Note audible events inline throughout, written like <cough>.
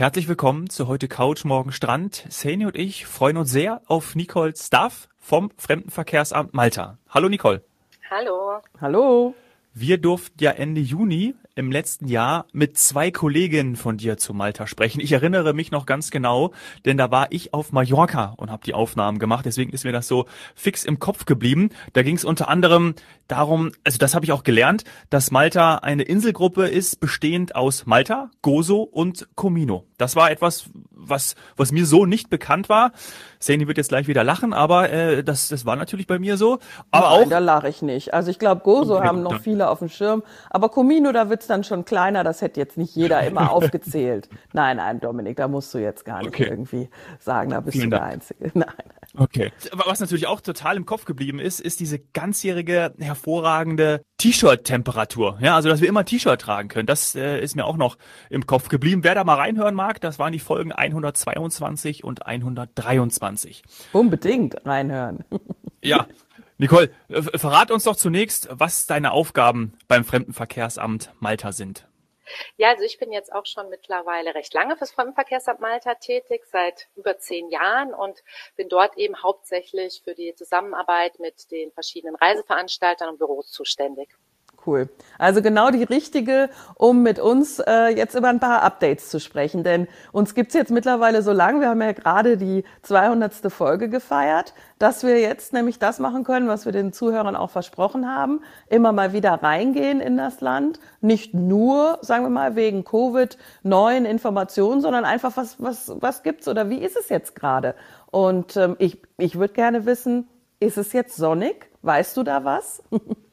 Herzlich willkommen zu heute Couch, morgen Strand. Sani und ich freuen uns sehr auf Nicole Staff vom Fremdenverkehrsamt Malta. Hallo Nicole. Hallo. Hallo. Wir durften ja Ende Juni im letzten Jahr mit zwei Kolleginnen von dir zu Malta sprechen. Ich erinnere mich noch ganz genau, denn da war ich auf Mallorca und habe die Aufnahmen gemacht. Deswegen ist mir das so fix im Kopf geblieben. Da ging es unter anderem darum, also das habe ich auch gelernt, dass Malta eine Inselgruppe ist, bestehend aus Malta, Gozo und Comino. Das war etwas, was, was mir so nicht bekannt war. Sani wird jetzt gleich wieder lachen, aber äh, das, das war natürlich bei mir so. Aber Nein, auch. da lache ich nicht. Also ich glaube, Gozo Okay, haben noch dann- viele auf dem Schirm, aber Comino, da wird's dann schon kleiner. Das hätte jetzt nicht jeder immer <laughs> aufgezählt. Nein, nein, Dominik, da musst du jetzt gar nicht Okay. irgendwie sagen, da bist Vielen du der Dank. Einzige. <laughs> Nein. Okay. Was natürlich auch total im Kopf geblieben ist, ist diese ganzjährige hervorragende T-Shirt-Temperatur. Ja, also dass wir immer T-Shirt tragen können. Das äh, ist mir auch noch im Kopf geblieben. Wer da mal reinhören mag, das waren die Folgen 122 und 123. Unbedingt reinhören. <laughs> Ja. Nicole, äh, verrat uns doch zunächst, was deine Aufgaben beim Fremdenverkehrsamt Malta sind. Ja, also ich bin jetzt auch schon mittlerweile recht lange fürs Fremdenverkehrsamt Malta tätig, seit über zehn Jahren und bin dort eben hauptsächlich für die Zusammenarbeit mit den verschiedenen Reiseveranstaltern und Büros zuständig. Cool. Also genau die richtige, um mit uns äh, jetzt über ein paar Updates zu sprechen. Denn uns gibt's jetzt mittlerweile so lang, wir haben ja gerade die 200. Folge gefeiert, dass wir jetzt nämlich das machen können, was wir den Zuhörern auch versprochen haben, immer mal wieder reingehen in das Land. Nicht nur, sagen wir mal, wegen Covid, neuen Informationen, sondern einfach, was, was, was gibt's oder wie ist es jetzt gerade? Und ähm, ich, ich würde gerne wissen, ist es jetzt sonnig? Weißt du da was? <laughs>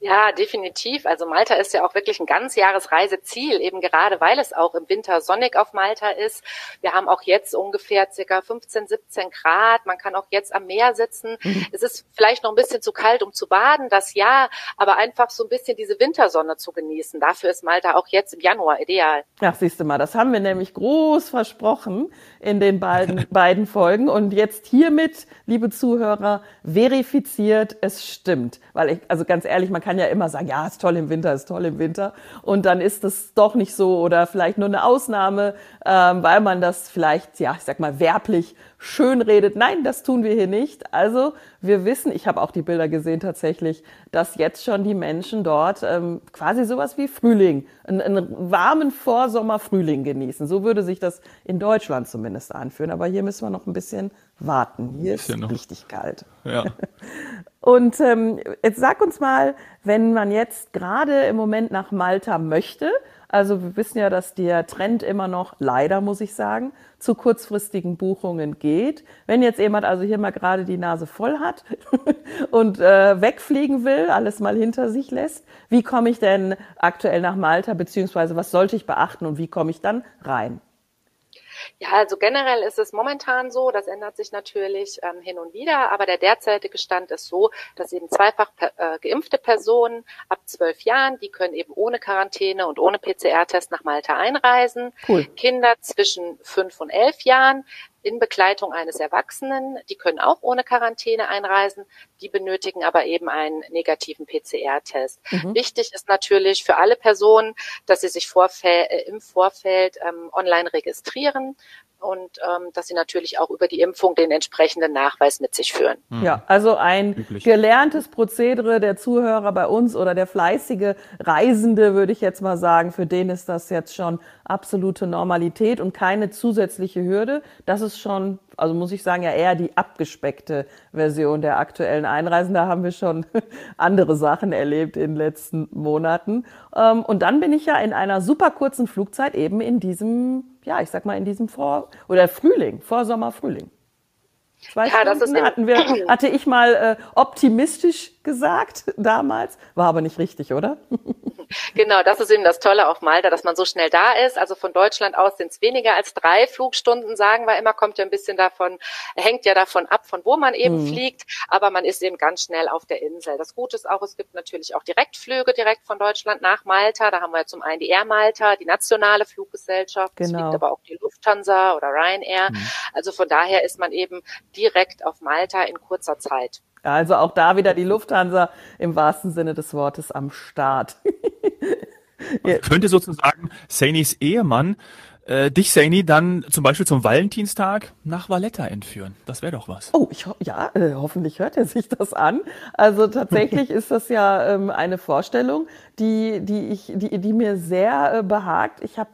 Ja, definitiv. Also Malta ist ja auch wirklich ein ganz Jahresreiseziel, eben gerade weil es auch im Winter sonnig auf Malta ist. Wir haben auch jetzt ungefähr circa 15, 17 Grad. Man kann auch jetzt am Meer sitzen. Es ist vielleicht noch ein bisschen zu kalt, um zu baden, das ja, aber einfach so ein bisschen diese Wintersonne zu genießen. Dafür ist Malta auch jetzt im Januar ideal. Ach, siehst du mal, das haben wir nämlich groß versprochen in den beiden, <laughs> beiden Folgen. Und jetzt hiermit, liebe Zuhörer, verifiziert, es stimmt. Weil ich, also ganz ehrlich, man kann ja immer sagen, ja, ist toll im Winter, ist toll im Winter. Und dann ist es doch nicht so oder vielleicht nur eine Ausnahme, ähm, weil man das vielleicht, ja, ich sag mal, werblich schön redet. Nein, das tun wir hier nicht. Also wir wissen, ich habe auch die Bilder gesehen tatsächlich, dass jetzt schon die Menschen dort ähm, quasi sowas wie Frühling, einen, einen warmen Vorsommer-Frühling genießen. So würde sich das in Deutschland zumindest anfühlen. Aber hier müssen wir noch ein bisschen warten. Hier ist noch. richtig kalt. Ja. <laughs> Und ähm, jetzt sag uns mal, wenn man jetzt gerade im Moment nach Malta möchte, also wir wissen ja, dass der Trend immer noch, leider muss ich sagen, zu kurzfristigen Buchungen geht. Wenn jetzt jemand also hier mal gerade die Nase voll hat <laughs> und äh, wegfliegen will, alles mal hinter sich lässt, wie komme ich denn aktuell nach Malta, beziehungsweise was sollte ich beachten und wie komme ich dann rein? Ja, also generell ist es momentan so, das ändert sich natürlich ähm, hin und wieder, aber der derzeitige Stand ist so, dass eben zweifach äh, geimpfte Personen ab zwölf Jahren, die können eben ohne Quarantäne und ohne PCR-Test nach Malta einreisen. Cool. Kinder zwischen fünf und elf Jahren in Begleitung eines Erwachsenen, die können auch ohne Quarantäne einreisen, die benötigen aber eben einen negativen PCR-Test. Wichtig ist natürlich für alle Personen, dass sie sich vorfä äh, im Vorfeld ähm, online registrieren und ähm, dass sie natürlich auch über die Impfung den entsprechenden Nachweis mit sich führen. Ja, also ein Üblich. gelerntes Prozedere der Zuhörer bei uns oder der fleißige Reisende, würde ich jetzt mal sagen, für den ist das jetzt schon absolute Normalität und keine zusätzliche Hürde. Das ist schon, also muss ich sagen, ja eher die abgespeckte Version der aktuellen Einreisen. Da haben wir schon <laughs> andere Sachen erlebt in den letzten Monaten. Ähm, Und dann bin ich ja in einer super kurzen Flugzeit eben in diesem, ja, ich sag mal, in diesem Vor- oder Frühling, Vorsommer, Frühling. Zwei Ja, das Stunden ist im- hatten wir, <clears throat> hatte ich mal äh, optimistisch gesagt damals, war aber nicht richtig, oder? <laughs> Genau, das ist eben das Tolle auf Malta, dass man so schnell da ist. Also von Deutschland aus sind es weniger als drei Flugstunden, sagen wir immer, kommt ja ein bisschen davon, hängt ja davon ab, von wo man eben fliegt, aber man ist eben ganz schnell auf der Insel. Das Gute ist auch, es gibt natürlich auch Direktflüge direkt von Deutschland nach Malta. Da haben wir zum einen die Air Malta, die nationale Fluggesellschaft, es Genau. fliegt aber auch die Lufthansa oder Ryanair. Also von daher ist man eben direkt auf Malta in kurzer Zeit. Also auch da wieder die Lufthansa im wahrsten Sinne des Wortes am Start. <laughs> Man könnte sozusagen Sainys Ehemann äh, dich, Saini, dann zum Beispiel zum Valentinstag nach Valletta entführen. Das wäre doch was. Oh, ich, ja, äh, hoffentlich hört er sich das an. Also tatsächlich <laughs> ist das ja ähm, eine Vorstellung, die, die, ich, die, die mir sehr äh, behagt. Ich habe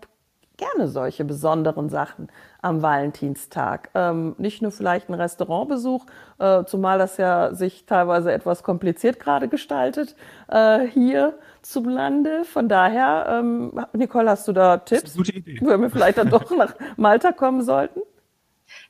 gerne solche besonderen Sachen am Valentinstag. Ähm, nicht nur vielleicht ein Restaurantbesuch, äh, zumal das ja sich teilweise etwas kompliziert gerade gestaltet äh, hier zum Lande. Von daher, ähm, Nicole, hast du da Tipps, gute Idee. wenn wir vielleicht dann doch nach Malta kommen sollten?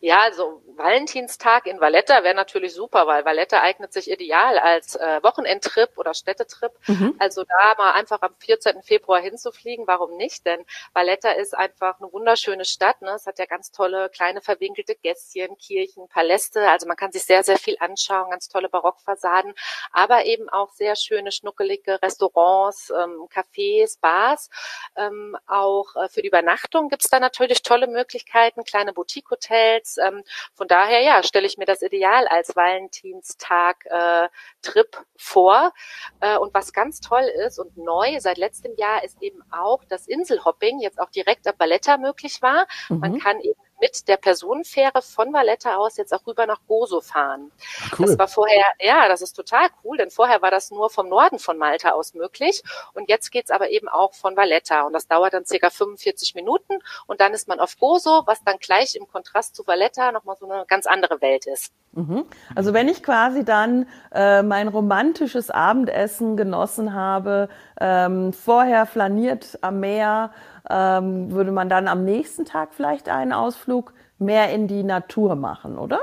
Ja, also Valentinstag in Valletta wäre natürlich super, weil Valletta eignet sich ideal als äh, Wochenendtrip oder Städtetrip. Mhm. Also da mal einfach am 14. Februar hinzufliegen, warum nicht? Denn Valletta ist einfach eine wunderschöne Stadt. Ne? Es hat ja ganz tolle kleine verwinkelte Gässchen, Kirchen, Paläste. Also man kann sich sehr, sehr viel anschauen, ganz tolle Barockfassaden, aber eben auch sehr schöne, schnuckelige Restaurants, ähm, Cafés, Bars. Ähm, auch äh, für die Übernachtung gibt's da natürlich tolle Möglichkeiten, kleine Boutique-Hotels. Ähm, von von daher, ja, stelle ich mir das Ideal als Valentinstag-Trip äh, vor. Äh, und was ganz toll ist und neu seit letztem Jahr ist eben auch, dass Inselhopping jetzt auch direkt ab Valletta möglich war. Mhm. Man kann eben mit der Personenfähre von Valletta aus jetzt auch rüber nach Gozo fahren. Ah, cool. Das war vorher, ja, das ist total cool, denn vorher war das nur vom Norden von Malta aus möglich und jetzt geht's aber eben auch von Valletta und das dauert dann circa 45 Minuten und dann ist man auf Gozo, was dann gleich im Kontrast zu Valletta nochmal so eine ganz andere Welt ist. Mhm. Also wenn ich quasi dann äh, mein romantisches Abendessen genossen habe, ähm, vorher flaniert am Meer, ähm, würde man dann am nächsten Tag vielleicht einen Ausflug mehr in die Natur machen, oder?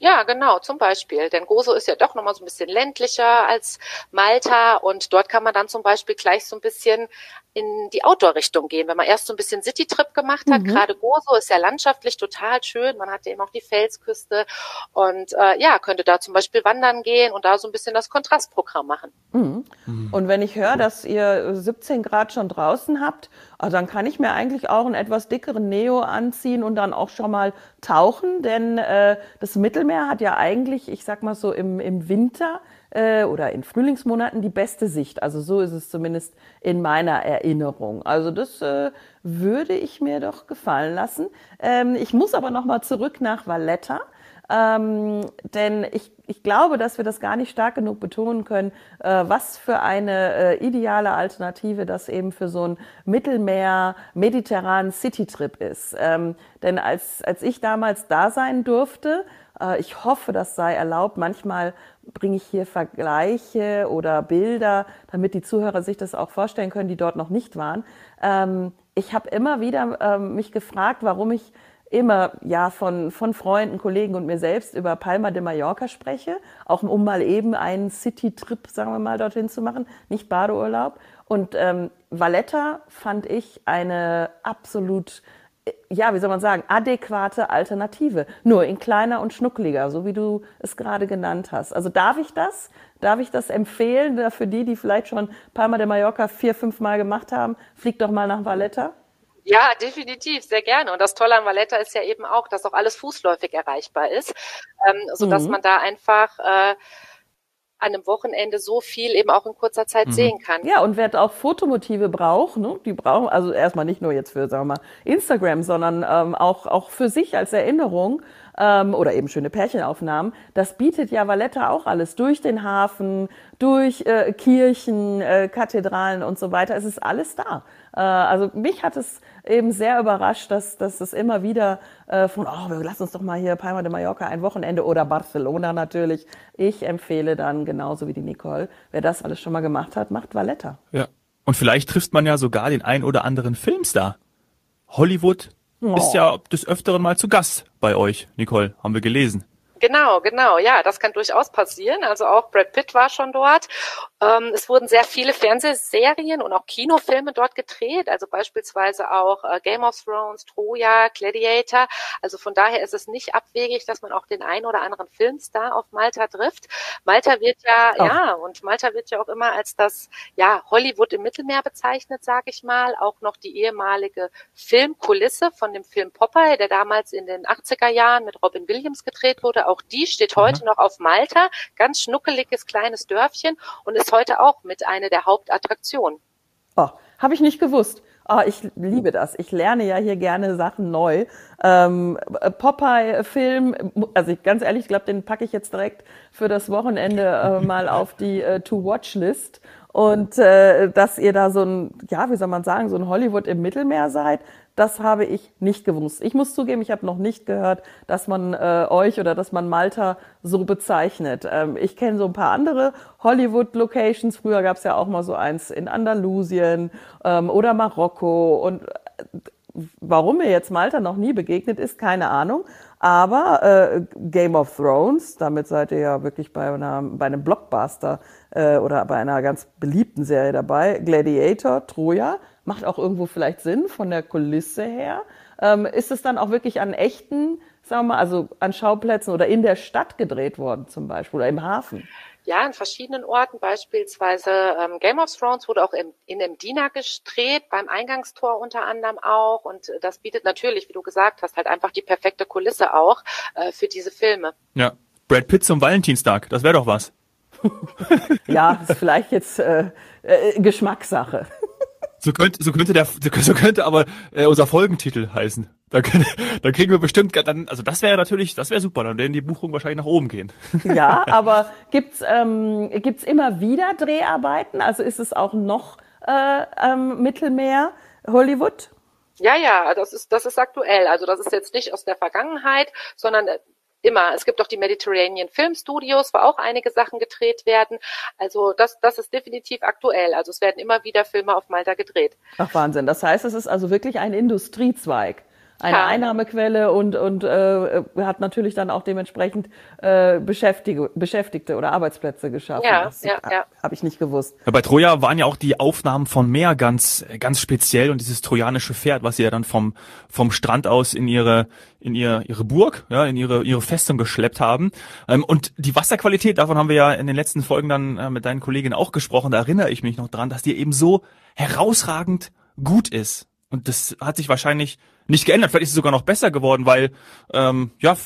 Ja, genau, zum Beispiel. Denn Gozo ist ja doch nochmal so ein bisschen ländlicher als Malta und dort kann man dann zum Beispiel gleich so ein bisschen in die Outdoor-Richtung gehen. Wenn man erst so ein bisschen City-Trip gemacht hat, mhm. gerade Gozo ist ja landschaftlich total schön, man hat ja eben auch die Felsküste und äh, ja, könnte da zum Beispiel wandern gehen und da so ein bisschen das Kontrastprogramm machen. Mhm. Mhm. Und wenn ich höre, dass ihr 17 Grad schon draußen habt, also dann kann ich mir eigentlich auch einen etwas dickeren Neo anziehen und dann auch schon mal tauchen, denn äh, das Mittelmeer hat ja eigentlich, ich sag mal so im, im Winter, äh, oder in Frühlingsmonaten die beste Sicht. Also so ist es zumindest in meiner Erinnerung. Also das äh, würde ich mir doch gefallen lassen. Ähm, ich muss aber noch mal zurück nach Valletta. Ähm, denn ich, ich glaube, dass wir das gar nicht stark genug betonen können, äh, was für eine äh, ideale Alternative das eben für so ein Mittelmeer-mediterranen Citytrip ist. Ähm, denn als, als ich damals da sein durfte, äh, ich hoffe, das sei erlaubt. Manchmal bringe ich hier Vergleiche oder Bilder, damit die Zuhörer sich das auch vorstellen können, die dort noch nicht waren. Ähm, ich habe immer wieder ähm, mich gefragt, warum ich immer ja von, von Freunden, Kollegen und mir selbst über Palma de Mallorca spreche, auch um mal eben einen City-Trip, sagen wir mal, dorthin zu machen, nicht Badeurlaub. Und ähm, Valletta fand ich eine absolut ja, wie soll man sagen, adäquate Alternative. Nur in kleiner und schnuckliger, so wie du es gerade genannt hast. Also darf ich das? Darf ich das empfehlen für die, die vielleicht schon Palma de Mallorca vier, fünf Mal gemacht haben? Flieg doch mal nach Valletta. Ja, definitiv, sehr gerne. Und das Tolle an Valletta ist ja eben auch, dass auch alles fußläufig erreichbar ist, ähm, sodass mhm. man da einfach äh, an einem Wochenende so viel eben auch in kurzer Zeit mhm. sehen kann. Ja, und wer auch Fotomotive braucht, ne, die brauchen also erstmal nicht nur jetzt für, sagen wir mal, Instagram, sondern ähm, auch, auch für sich als Erinnerung ähm, oder eben schöne Pärchenaufnahmen. Das bietet ja Valletta auch alles durch den Hafen, durch äh, Kirchen, äh, Kathedralen und so weiter. Es ist alles da. Äh, also mich hat es eben sehr überrascht, dass, dass es immer wieder äh, von, oh, lass uns doch mal hier Palma de Mallorca ein Wochenende oder Barcelona natürlich. Ich empfehle dann genauso wie die Nicole, wer das alles schon mal gemacht hat, macht Valletta. Ja. Und vielleicht trifft man ja sogar den ein oder anderen Filmstar. Hollywood oh. ist ja des Öfteren mal zu Gast bei euch, Nicole, haben wir gelesen. Genau, genau, ja, das kann durchaus passieren. Also auch Brad Pitt war schon dort. Ähm, es wurden sehr viele Fernsehserien und auch Kinofilme dort gedreht, also beispielsweise auch äh, Game of Thrones, Troja, Gladiator. Also von daher ist es nicht abwegig, dass man auch den ein oder anderen Filmstar auf Malta trifft. Malta wird ja, oh. ja, und Malta wird ja auch immer als das, ja, Hollywood im Mittelmeer bezeichnet, sage ich mal. Auch noch die ehemalige Filmkulisse von dem Film Popeye, der damals in den 80er Jahren mit Robin Williams gedreht wurde auch die steht heute mhm. noch auf Malta. Ganz schnuckeliges kleines Dörfchen und ist heute auch mit einer der Hauptattraktionen. Oh, habe ich nicht gewusst. Oh, ich liebe das. Ich lerne ja hier gerne Sachen neu. Ähm, Popeye-Film, also ich, ganz ehrlich, ich glaube, den packe ich jetzt direkt für das Wochenende äh, <laughs> mal auf die äh, To-Watch-List. Und äh, dass ihr da so ein, ja, wie soll man sagen, so ein Hollywood im Mittelmeer seid, das habe ich nicht gewusst. Ich muss zugeben, ich habe noch nicht gehört, dass man äh, euch oder dass man Malta so bezeichnet. Ähm, ich kenne so ein paar andere Hollywood-Locations. Früher gab es ja auch mal so eins in Andalusien ähm, oder Marokko. Und äh, warum mir jetzt Malta noch nie begegnet ist, keine Ahnung. Aber äh, Game of Thrones, damit seid ihr ja wirklich bei, einer, bei einem Blockbuster äh, oder bei einer ganz beliebten Serie dabei. Gladiator, Troja, macht auch irgendwo vielleicht Sinn von der Kulisse her. Ähm, ist es dann auch wirklich an echten, sagen wir mal, also an Schauplätzen oder in der Stadt gedreht worden zum Beispiel oder im Hafen? Ja, an verschiedenen Orten, beispielsweise ähm, Game of Thrones wurde auch im, in Medina gedreht, beim Eingangstor unter anderem auch. Und das bietet natürlich, wie du gesagt hast, halt einfach die perfekte Kulisse auch äh, für diese Filme. Ja, Brad Pitt zum Valentinstag, das wäre doch was. <laughs> ja, ist vielleicht jetzt äh, äh, Geschmackssache. So könnte, so könnte der, so könnte aber äh, unser Folgentitel heißen. Da, können, <laughs> da kriegen wir bestimmt dann, also das wäre natürlich, das wäre super, dann werden die Buchungen wahrscheinlich nach oben gehen. <laughs> Ja, aber gibt's ähm, gibt's immer wieder Dreharbeiten? Also ist es auch noch äh, ähm, Mittelmeer Hollywood? Ja, ja, das ist, das ist aktuell. Also das ist jetzt nicht aus der Vergangenheit, sondern äh, immer. Es gibt auch die Mediterranean Film Studios, wo auch einige Sachen gedreht werden. Also das, das ist definitiv aktuell. Also es werden immer wieder Filme auf Malta gedreht. Ach Wahnsinn. Das heißt, es ist also wirklich ein Industriezweig eine ja. Einnahmequelle und, und äh, hat natürlich dann auch dementsprechend äh, Beschäftige, Beschäftigte oder Arbeitsplätze geschaffen. Ja, das ja, ja. Habe ich nicht gewusst. Ja, bei Troja waren ja auch die Aufnahmen von Meer ganz, ganz speziell und dieses trojanische Pferd, was sie ja dann vom, vom Strand aus in ihre, in ihr, ihre Burg, ja, in ihre, ihre Festung geschleppt haben. Ähm, und die Wasserqualität, davon haben wir ja in den letzten Folgen dann äh, mit deinen Kolleginnen auch gesprochen, da erinnere ich mich noch dran, dass die eben so herausragend gut ist. Und das hat sich wahrscheinlich nicht geändert. Vielleicht ist es sogar noch besser geworden, weil ähm, ja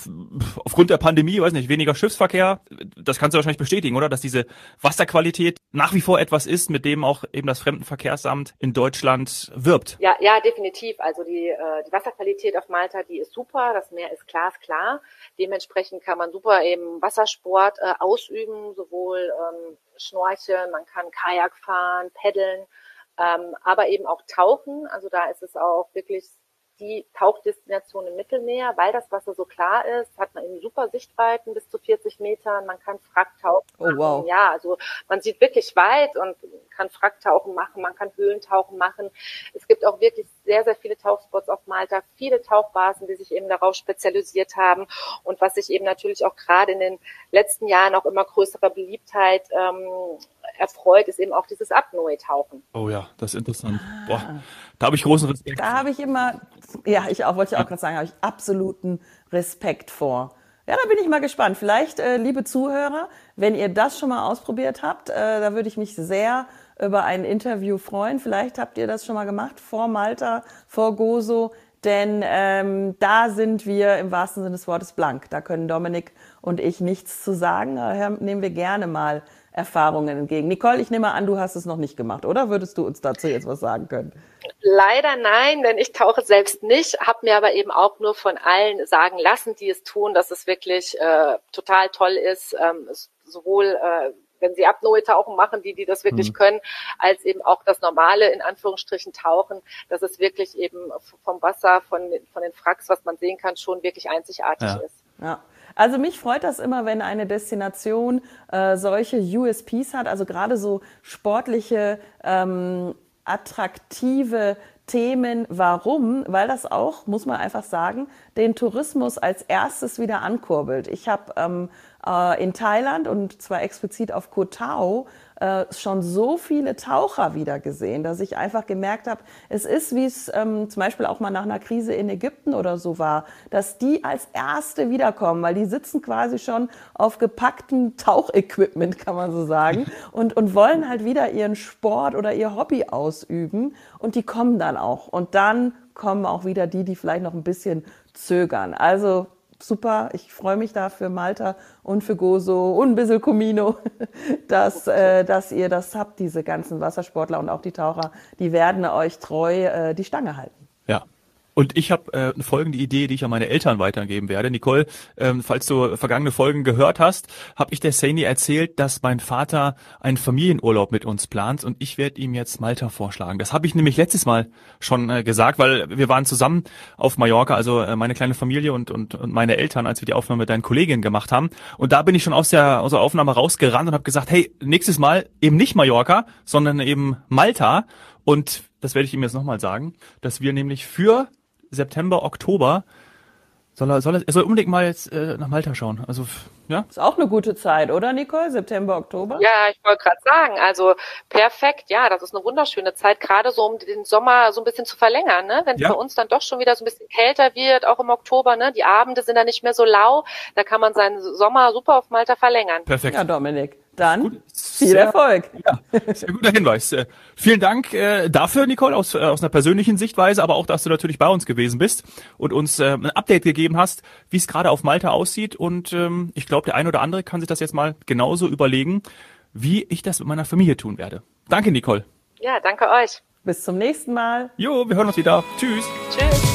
aufgrund der Pandemie, weiß nicht, weniger Schiffsverkehr. Das kannst du wahrscheinlich bestätigen, oder? Dass diese Wasserqualität nach wie vor etwas ist, mit dem auch eben das Fremdenverkehrsamt in Deutschland wirbt. Ja, ja, definitiv. Also die, äh, die Wasserqualität auf Malta, die ist super. Das Meer ist glasklar. Dementsprechend kann man super eben Wassersport äh, ausüben, sowohl ähm, Schnorcheln, man kann Kajak fahren, paddeln. Ähm, aber eben auch tauchen. Also da ist es auch wirklich die Tauchdestination im Mittelmeer, weil das Wasser so klar ist, hat man eben super Sichtweiten bis zu 40 Metern, man kann Fracktauchen oh, machen. Wow. Ja, also man sieht wirklich weit und kann Fracktauchen machen, man kann Höhlentauchen machen. Es gibt auch wirklich sehr, sehr viele Tauchspots auf Malta, viele Tauchbasen, die sich eben darauf spezialisiert haben und was sich eben natürlich auch gerade in den letzten Jahren auch immer größerer Beliebtheit ähm, erfreut, ist eben auch dieses Apnoe-Tauchen. Oh ja, das ist interessant. Boah, da habe ich großen Respekt. Da habe ich immer, ja, ich auch, wollte ich auch gerade sagen, habe ich absoluten Respekt vor. Ja, da bin ich mal gespannt. Vielleicht, äh, liebe Zuhörer, wenn ihr das schon mal ausprobiert habt, äh, da würde ich mich sehr über ein Interview freuen. Vielleicht habt ihr das schon mal gemacht vor Malta, vor Gozo, denn ähm, da sind wir im wahrsten Sinne des Wortes blank. Da können Dominik und ich nichts zu sagen. Daher nehmen wir gerne mal Erfahrungen entgegen. Nicole, ich nehme an, du hast es noch nicht gemacht, oder würdest du uns dazu jetzt was sagen können? Leider nein, denn ich tauche selbst nicht, habe mir aber eben auch nur von allen sagen lassen, die es tun, dass es wirklich äh, total toll ist, ähm, sowohl äh, wenn sie Apnoe-Tauchen machen, die, die das wirklich mhm. können, als eben auch das normale, in Anführungsstrichen, Tauchen, dass es wirklich eben vom Wasser, von, von den Fracks, was man sehen kann, schon wirklich einzigartig ja. ist. Ja. Also mich freut das immer, wenn eine Destination äh, solche USPs hat, also gerade so sportliche, ähm, attraktive Themen. Warum? Weil das auch, muss man einfach sagen, den Tourismus als erstes wieder ankurbelt. Ich habe ähm, äh, in Thailand und zwar explizit auf Koh Tao äh, schon so viele Taucher wieder gesehen, dass ich einfach gemerkt habe, es ist, wie es ähm, zum Beispiel auch mal nach einer Krise in Ägypten oder so war, dass die als Erste wiederkommen, weil die sitzen quasi schon auf gepacktem Tauchequipment, kann man so sagen, <laughs> und, und wollen halt wieder ihren Sport oder ihr Hobby ausüben und die kommen dann auch. Und dann kommen auch wieder die, die vielleicht noch ein bisschen zögern. Also super. Ich freue mich da für Malta und für Gozo und ein bisschen Comino, <laughs> dass, äh, dass ihr das habt, diese ganzen Wassersportler und auch die Taucher. Die werden euch treu äh, die Stange halten. Und ich habe äh, eine folgende Idee, die ich an meine Eltern weitergeben werde. Nicole, ähm, falls du vergangene Folgen gehört hast, habe ich der Saini erzählt, dass mein Vater einen Familienurlaub mit uns plant und ich werde ihm jetzt Malta vorschlagen. Das habe ich nämlich letztes Mal schon äh, gesagt, weil wir waren zusammen auf Mallorca, also äh, meine kleine Familie und, und, und meine Eltern, als wir die Aufnahme mit deinen Kolleginnen gemacht haben. Und da bin ich schon aus der, aus der Aufnahme rausgerannt und habe gesagt, hey, nächstes Mal eben nicht Mallorca, sondern eben Malta. Und das werde ich ihm jetzt nochmal sagen, dass wir nämlich für September, Oktober soll er, soll er, er soll unbedingt mal jetzt äh, nach Malta schauen. Also ja. Ist auch eine gute Zeit, oder Nicole? September, Oktober? Ja, ich wollte gerade sagen, also perfekt, ja, das ist eine wunderschöne Zeit, gerade so um den Sommer so ein bisschen zu verlängern, ne? Wenn es ja. bei uns dann doch schon wieder so ein bisschen kälter wird, auch im Oktober, ne? Die Abende sind dann nicht mehr so lau, da kann man seinen Sommer super auf Malta verlängern. Perfekt. Ja, Dominik. Dann Gut, viel sehr, Erfolg. Ja, sehr guter Hinweis. Äh, vielen Dank äh, dafür, Nicole, aus, äh, aus einer persönlichen Sichtweise, aber auch, dass du natürlich bei uns gewesen bist und uns äh, ein Update gegeben hast, wie es gerade auf Malta aussieht. Und ähm, ich glaube, der ein oder andere kann sich das jetzt mal genauso überlegen, wie ich das mit meiner Familie tun werde. Danke, Nicole. Ja, danke euch. Bis zum nächsten Mal. Jo, wir hören uns wieder. Tschüss. Tschüss.